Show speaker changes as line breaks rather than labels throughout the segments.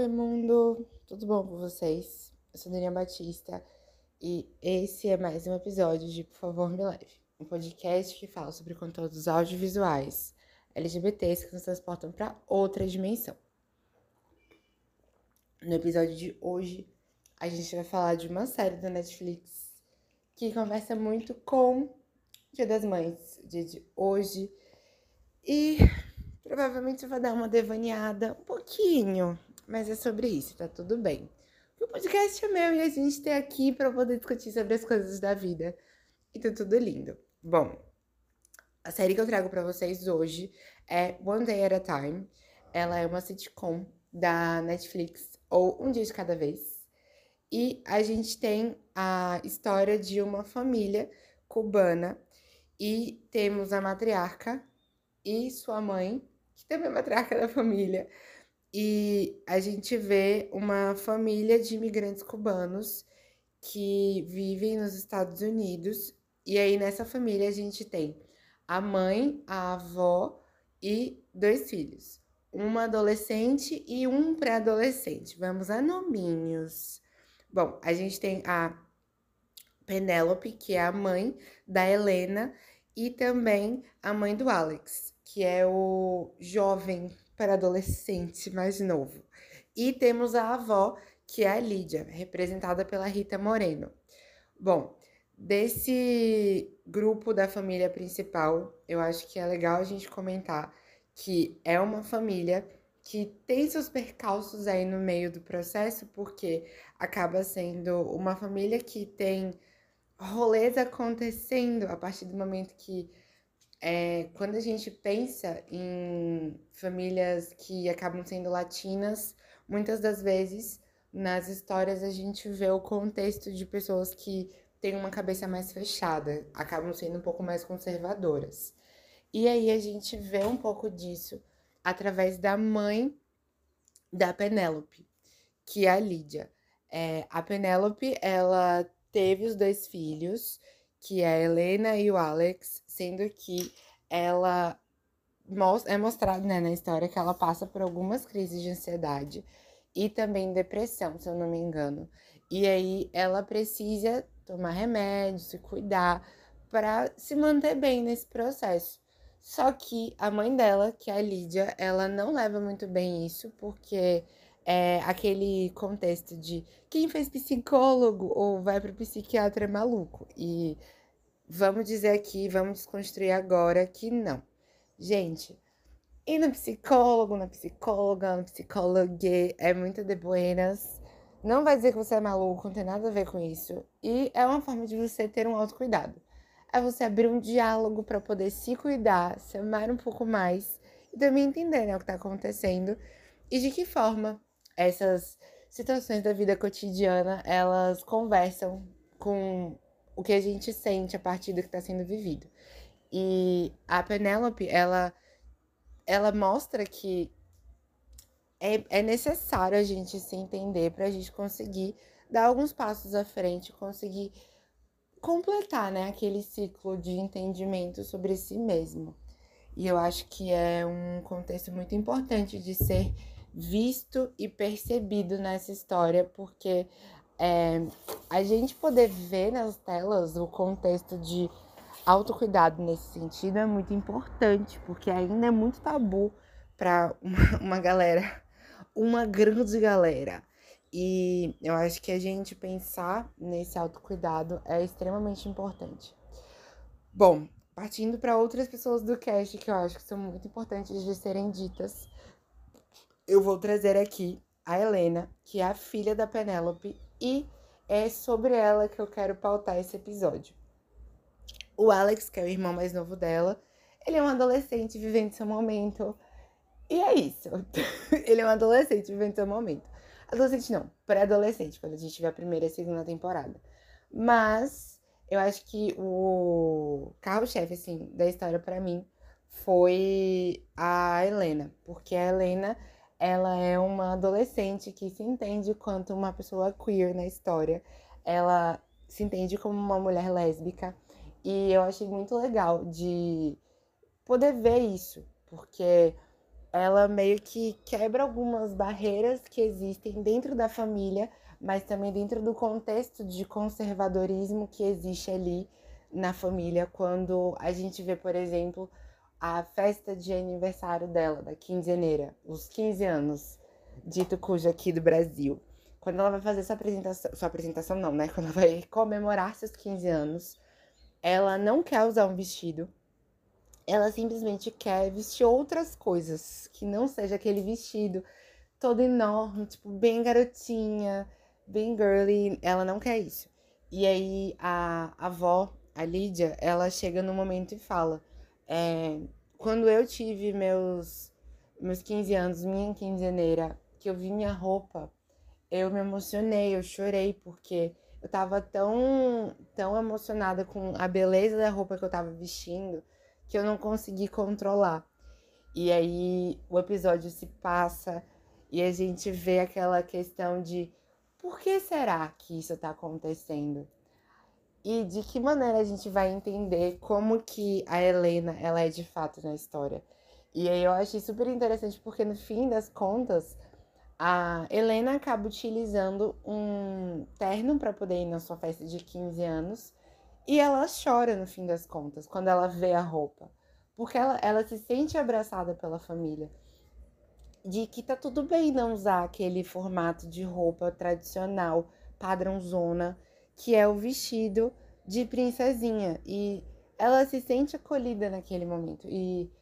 Oi, mundo! Tudo bom com vocês? Eu sou Daniela Batista e esse é mais um episódio de Por Favor Me Leve, um podcast que fala sobre conteúdos audiovisuais LGBTs que nos transportam para outra dimensão. No episódio de hoje, a gente vai falar de uma série da Netflix que conversa muito com Dia das Mães, dia de hoje, e provavelmente vai dar uma devaneada um pouquinho, mas é sobre isso, tá tudo bem. O podcast é meu e a gente tem aqui para poder discutir sobre as coisas da vida. E tá tudo lindo. Bom, a série que eu trago para vocês hoje é One Day at a Time. Ela é uma sitcom da Netflix, ou Um Dia de Cada Vez. E a gente tem a história de uma família cubana e temos a matriarca e sua mãe, que também é matriarca da família, e a gente vê uma família de imigrantes cubanos que vivem nos Estados Unidos. E aí nessa família a gente tem a mãe, a avó e dois filhos. Uma adolescente e um pré-adolescente. Vamos a nominhos. Bom, a gente tem a Penélope, que é a mãe da Helena, e também a mãe do Alex, que é o jovem para adolescente mais novo. E temos a avó, que é a Lídia, representada pela Rita Moreno. Bom, desse grupo da família principal, eu acho que é legal a gente comentar que é uma família que tem seus percalços aí no meio do processo, porque acaba sendo uma família que tem rolês acontecendo a partir do momento que é, quando a gente pensa em famílias que acabam sendo latinas, muitas das vezes nas histórias a gente vê o contexto de pessoas que têm uma cabeça mais fechada, acabam sendo um pouco mais conservadoras. E aí a gente vê um pouco disso através da mãe da Penélope, que é a Lídia. É, a Penélope, ela teve os dois filhos que é a Helena e o Alex, sendo que ela é mostrado né, na história que ela passa por algumas crises de ansiedade e também depressão, se eu não me engano. E aí ela precisa tomar remédio, se cuidar para se manter bem nesse processo. Só que a mãe dela, que é a Lídia, ela não leva muito bem isso, porque é aquele contexto de quem fez psicólogo ou vai para o psiquiatra é maluco. E vamos dizer aqui, vamos desconstruir agora que não. Gente, ir no psicólogo, na psicóloga, no psicólogo é muito de buenas. Não vai dizer que você é maluco, não tem nada a ver com isso. E é uma forma de você ter um autocuidado. É você abrir um diálogo para poder se cuidar, se amar um pouco mais e também entender né, o que está acontecendo e de que forma essas situações da vida cotidiana elas conversam com o que a gente sente a partir do que está sendo vivido. E a Penélope, ela, ela mostra que é, é necessário a gente se entender para a gente conseguir dar alguns passos à frente, conseguir completar né, aquele ciclo de entendimento sobre si mesmo. E eu acho que é um contexto muito importante de ser visto e percebido nessa história, porque é, a gente poder ver nas telas o contexto de autocuidado nesse sentido é muito importante, porque ainda é muito tabu para uma, uma galera, uma grande galera. E eu acho que a gente pensar nesse autocuidado é extremamente importante. Bom, partindo para outras pessoas do cast que eu acho que são muito importantes de serem ditas, eu vou trazer aqui a Helena, que é a filha da Penélope, e é sobre ela que eu quero pautar esse episódio. O Alex, que é o irmão mais novo dela, ele é um adolescente vivendo seu momento. E é isso. ele é um adolescente vivendo seu momento. Adolescente não, pré-adolescente, quando a gente vê a primeira e a segunda temporada. Mas eu acho que o carro-chefe, assim, da história para mim foi a Helena. Porque a Helena ela é uma adolescente que se entende quanto uma pessoa queer na história. Ela se entende como uma mulher lésbica. E eu achei muito legal de poder ver isso, porque ela meio que quebra algumas barreiras que existem dentro da família, mas também dentro do contexto de conservadorismo que existe ali na família quando a gente vê, por exemplo, a festa de aniversário dela, da quinzeneira, os 15 anos, dito cujo aqui do Brasil. Quando ela vai fazer sua apresentação, sua apresentação não, né? Quando ela vai comemorar seus 15 anos, ela não quer usar um vestido. Ela simplesmente quer vestir outras coisas, que não seja aquele vestido todo enorme, tipo, bem garotinha, bem girly. Ela não quer isso. E aí a, a avó a Lídia, ela chega no momento e fala: é, quando eu tive meus, meus 15 anos, minha quinzeneira, que eu vi minha roupa, eu me emocionei, eu chorei, porque eu tava tão, tão emocionada com a beleza da roupa que eu tava vestindo que eu não consegui controlar. E aí o episódio se passa e a gente vê aquela questão de por que será que isso tá acontecendo? E de que maneira a gente vai entender como que a Helena ela é de fato na história. E aí eu achei super interessante porque no fim das contas a Helena acaba utilizando um terno para poder ir na sua festa de 15 anos e ela chora no fim das contas quando ela vê a roupa, porque ela, ela se sente abraçada pela família. De que tá tudo bem não usar aquele formato de roupa tradicional, padrãozona, que é o vestido de princesinha. E ela se sente acolhida naquele momento. E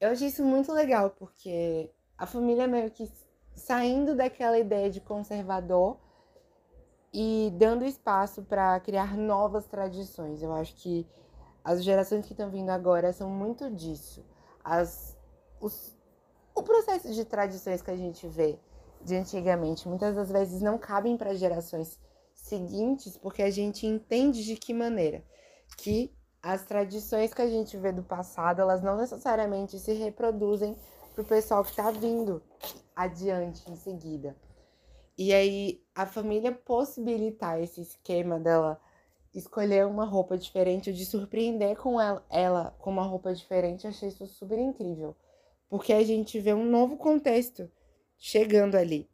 eu achei isso muito legal, porque a família meio que saindo daquela ideia de conservador e dando espaço para criar novas tradições. Eu acho que as gerações que estão vindo agora são muito disso. As, os, o processo de tradições que a gente vê de antigamente muitas das vezes não cabem para gerações seguintes, porque a gente entende de que maneira que as tradições que a gente vê do passado, elas não necessariamente se reproduzem para o pessoal que está vindo adiante em seguida. E aí a família possibilitar esse esquema dela escolher uma roupa diferente, ou de surpreender com ela, ela com uma roupa diferente, achei isso super incrível. Porque a gente vê um novo contexto chegando ali.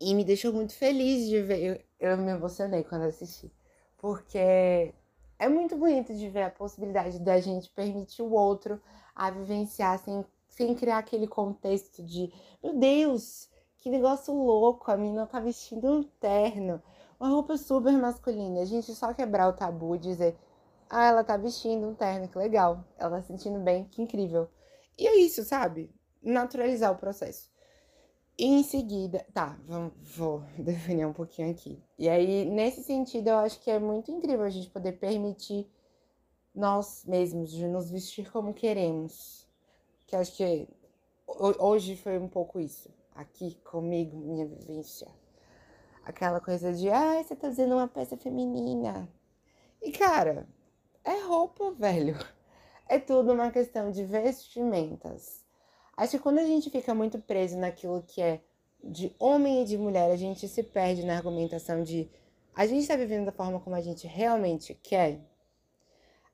E me deixou muito feliz de ver. Eu, me emocionei quando assisti. Porque é muito bonito de ver a possibilidade da gente permitir o outro a vivenciar sem, sem criar aquele contexto de meu Deus, que negócio louco, a menina tá vestindo um terno, uma roupa super masculina. A gente só quebrar o tabu e dizer, ah, ela tá vestindo um terno, que legal. Ela tá sentindo bem, que incrível. E é isso, sabe? Naturalizar o processo. Em seguida, tá, vamos, vou definir um pouquinho aqui. E aí, nesse sentido, eu acho que é muito incrível a gente poder permitir nós mesmos de nos vestir como queremos. Que acho que hoje foi um pouco isso. Aqui comigo, minha vivência. Aquela coisa de, ai, você tá fazendo uma peça feminina. E cara, é roupa, velho. É tudo uma questão de vestimentas. Acho que quando a gente fica muito preso naquilo que é de homem e de mulher, a gente se perde na argumentação de a gente está vivendo da forma como a gente realmente quer.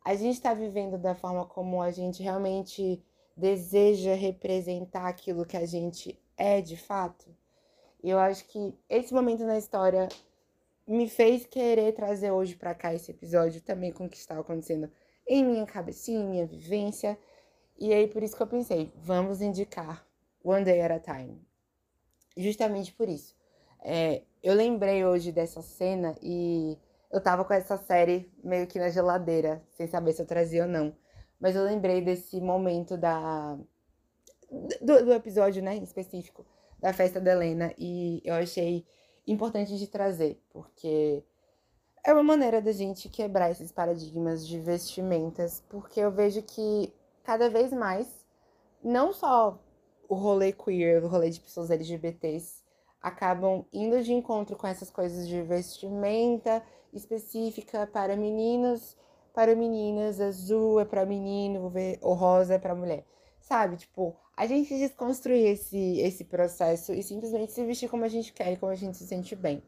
A gente está vivendo da forma como a gente realmente deseja representar aquilo que a gente é de fato. E eu acho que esse momento na história me fez querer trazer hoje para cá esse episódio também com o que estava acontecendo em minha cabecinha, em minha vivência. E aí por isso que eu pensei, vamos indicar One Day at a Time. Justamente por isso. É, eu lembrei hoje dessa cena e eu tava com essa série meio que na geladeira, sem saber se eu trazia ou não. Mas eu lembrei desse momento da do, do episódio, né, em específico, da festa da Helena. E eu achei importante de trazer, porque é uma maneira da gente quebrar esses paradigmas de vestimentas, porque eu vejo que cada vez mais, não só o rolê queer, o rolê de pessoas LGBTs, acabam indo de encontro com essas coisas de vestimenta específica para meninos, para meninas, azul é para menino, o rosa é para mulher. Sabe, tipo, a gente desconstruir esse, esse processo e simplesmente se vestir como a gente quer e como a gente se sente bem.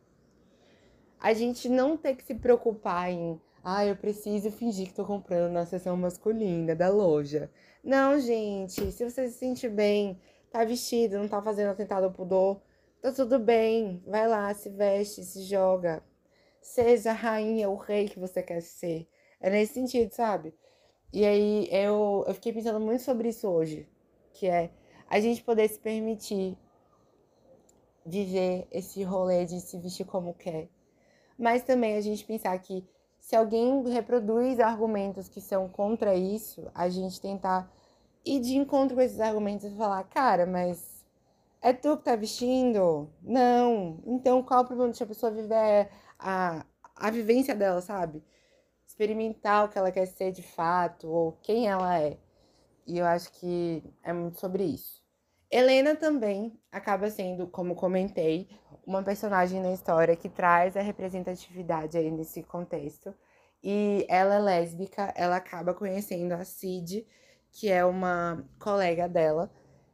A gente não ter que se preocupar em Ah, eu preciso fingir que tô comprando na seção masculina da loja. Não, gente, se você se sente bem, tá vestido, não tá fazendo atentado ao pudor, tá tudo bem. Vai lá, se veste, se joga. Seja a rainha, o rei que você quer ser. É nesse sentido, sabe? E aí eu, eu fiquei pensando muito sobre isso hoje, que é a gente poder se permitir viver esse rolê de se vestir como quer. Mas também a gente pensar que se alguém reproduz argumentos que são contra isso, a gente tentar ir de encontro com esses argumentos e falar, cara, mas é tu que tá vestindo? Não. Então qual o problema de a pessoa viver a, a vivência dela, sabe? Experimentar o que ela quer ser de fato, ou quem ela é. E eu acho que é muito sobre isso. Helena também acaba sendo, como comentei, uma personagem na história que traz a representatividade aí nesse contexto. E ela é lésbica, ela acaba conhecendo a Cid, que é uma colega dela,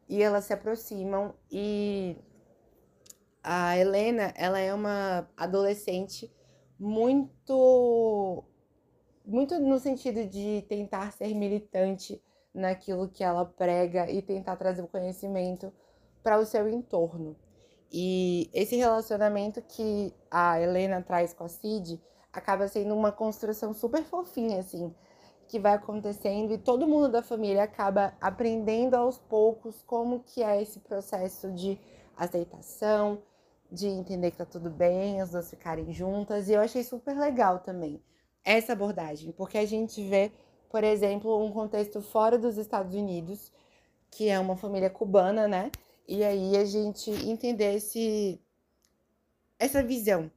e elas se aproximam e a Helena, ela é uma adolescente muito muito no sentido de tentar ser militante naquilo que ela prega e tentar trazer o conhecimento para o seu entorno. E esse relacionamento que a Helena traz com a Cid acaba sendo uma construção super fofinha, assim, que vai acontecendo e todo mundo da família acaba aprendendo aos poucos como que é esse processo de aceitação, de entender que tá tudo bem, as duas ficarem juntas. E eu achei super legal também essa abordagem, porque a gente vê por exemplo, um contexto fora dos Estados Unidos, que é uma família cubana, né? E aí a gente entender esse, essa visão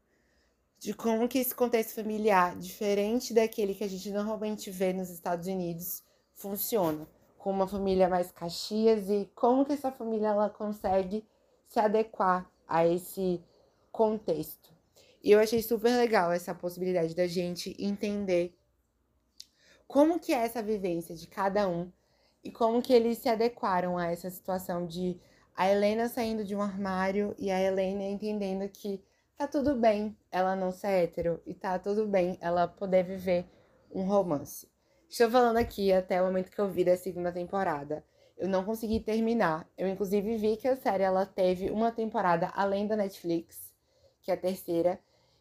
de como que esse contexto familiar, diferente daquele que a gente normalmente vê nos Estados Unidos, funciona. Com uma família mais caxias e como que essa família ela consegue se adequar a esse contexto. E eu achei super legal essa possibilidade da gente entender como que é essa vivência de cada um e como que eles se adequaram a essa situação de a Helena saindo de um armário e a Helena entendendo que tá tudo bem ela não ser hétero e tá tudo bem ela poder viver um romance. Estou falando aqui até o momento que eu vi da segunda temporada. Eu não consegui terminar. Eu inclusive vi que a série ela teve uma temporada além da Netflix, que é a terceira.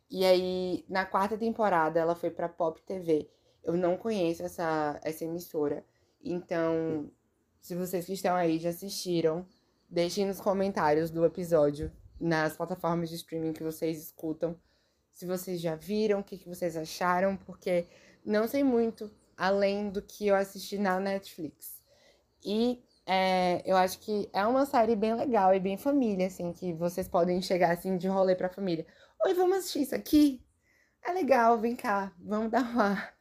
E aí na quarta temporada ela foi para Pop TV. Eu não conheço essa, essa emissora. Então, se vocês que estão aí já assistiram, deixem nos comentários do episódio, nas plataformas de streaming que vocês escutam, se vocês já viram, o que, que vocês acharam, porque não sei muito além do que eu assisti na Netflix. E é, eu acho que é uma série bem legal e bem família, assim, que vocês podem chegar assim de rolê pra família. Oi, vamos assistir isso aqui? É legal, vem cá, vamos dar uma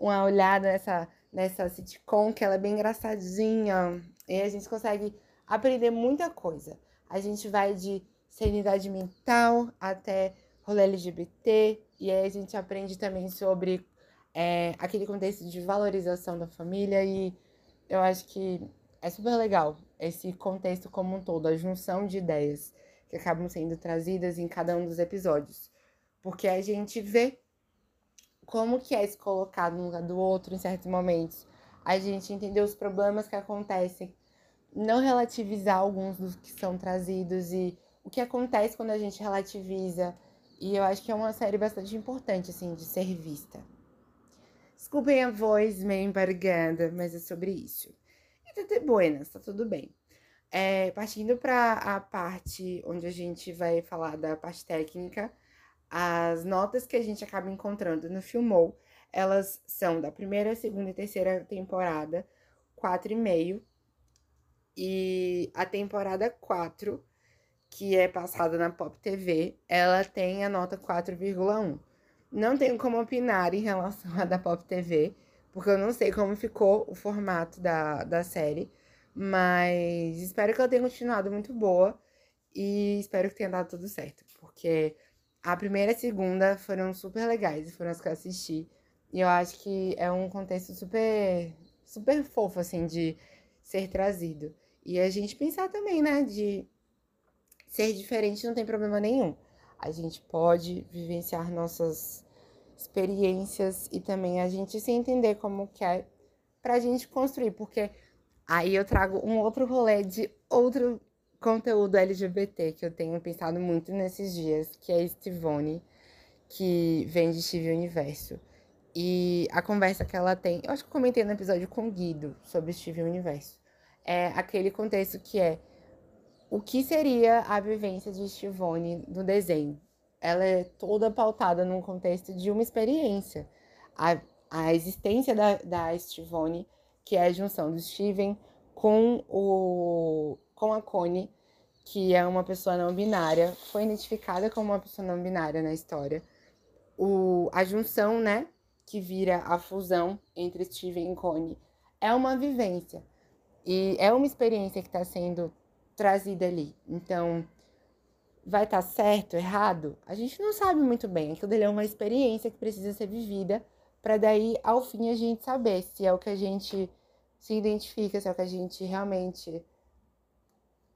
uma olhada nessa, nessa sitcom, que ela é bem engraçadinha. E a gente consegue aprender muita coisa. A gente vai de sanidade mental até rolê LGBT. E aí a gente aprende também sobre é, aquele contexto de valorização da família. E eu acho que é super legal esse contexto como um todo, a junção de ideias que acabam sendo trazidas em cada um dos episódios. Porque a gente vê como que é se colocar no lugar do outro em certos momentos. A gente entender os problemas que acontecem, não relativizar alguns dos que são trazidos e o que acontece quando a gente relativiza. E eu acho que é uma série bastante importante, assim, de ser vista. Desculpem a voz meio embargada, mas é sobre isso. E de buenas, tá tudo bem. É, partindo para a parte onde a gente vai falar da parte técnica, as notas que a gente acaba encontrando no Filmou, elas são da primeira, segunda e terceira temporada, 4,5. E a temporada 4, que é passada na Pop TV, ela tem a nota 4,1. Não tenho como opinar em relação à da Pop TV, porque eu não sei como ficou o formato da, da série. Mas espero que ela tenha continuado muito boa e espero que tenha dado tudo certo, porque a primeira e a segunda foram super legais, foram as que eu assisti. E eu acho que é um contexto super, super fofo, assim, de ser trazido. E a gente pensar também, né, de ser diferente não tem problema nenhum. A gente pode vivenciar nossas experiências e também a gente se entender como que é pra gente construir, porque aí eu trago um outro rolê de outro conteúdo LGBT que eu tenho pensado muito nesses dias, que é Estivone, que vem de Steve Universo. E a conversa que ela tem, eu acho que eu comentei no episódio com Guido sobre Steve Universo. É aquele contexto que é o que seria a vivência de Stivone no desenho. Ela é toda pautada num contexto de uma experiência. A, a existência da, da Stivone, que é a junção do Steven com, o, com a Connie, que é uma pessoa não binária, foi identificada como uma pessoa não binária na história. O, a junção, né, que vira a fusão entre Steven e Connie, é uma vivência. E é uma experiência que está sendo trazida ali. Então, vai estar tá certo, errado? A gente não sabe muito bem. Aquilo dele é uma experiência que precisa ser vivida para daí, ao fim, a gente saber se é o que a gente se identifica, se é o que a gente realmente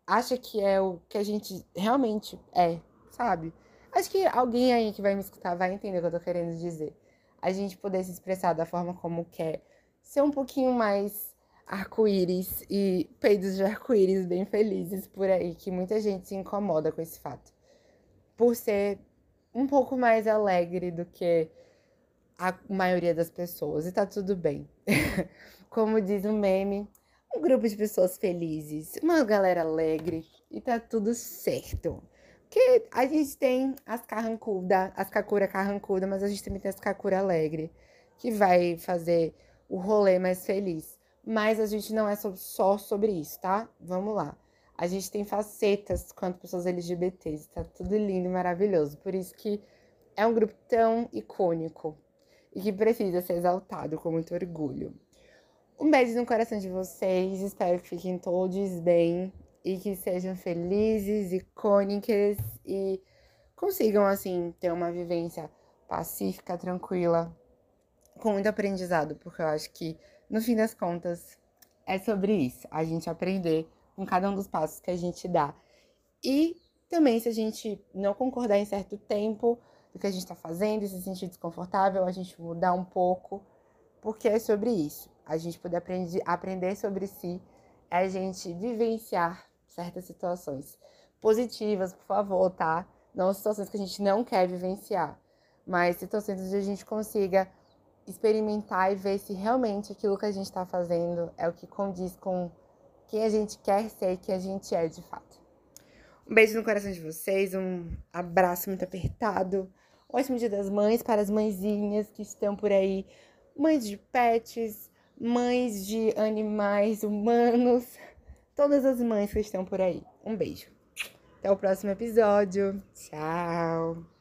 acha que é o que a gente realmente é, sabe? Acho que alguém aí que vai me escutar vai entender o que eu tô querendo dizer. A gente poder se expressar da forma como quer, ser um pouquinho mais arco-íris e peidos de arco-íris bem felizes por aí, que muita gente se incomoda com esse fato. Por ser um pouco mais alegre do que a maioria das pessoas, e tá tudo bem. Como diz o um meme, um grupo de pessoas felizes, uma galera alegre, e tá tudo certo. Porque a gente tem as carrancuda, as kakura carrancuda, mas a gente também tem as kakura alegre, que vai fazer o rolê mais feliz. Mas a gente não é só sobre isso, tá? Vamos lá. A gente tem facetas quanto pessoas LGBTs, tá tudo lindo e maravilhoso. Por isso que é um grupo tão icônico e que precisa ser exaltado com muito orgulho. Um beijo no coração de vocês, espero que fiquem todos bem e que sejam felizes, icônicas e consigam, assim, ter uma vivência pacífica, tranquila, com muito aprendizado, porque eu acho que no fim das contas, é sobre isso. A gente aprender com cada um dos passos que a gente dá. E também, se a gente não concordar em certo tempo do que a gente está fazendo se sentir desconfortável, a gente mudar um pouco, porque é sobre isso. A gente poder aprender, aprender sobre si, é a gente vivenciar certas situações positivas, por favor, tá? Não situações que a gente não quer vivenciar, mas situações onde a gente consiga experimentar e ver se realmente aquilo que a gente está fazendo é o que condiz com quem a gente quer ser e quem a gente é de fato. Um beijo no coração de vocês, um abraço muito apertado. Ótimo dia das mães para as mãezinhas que estão por aí, mães de pets, mães de animais humanos, todas as mães que estão por aí. Um beijo. Até o próximo episódio. Tchau.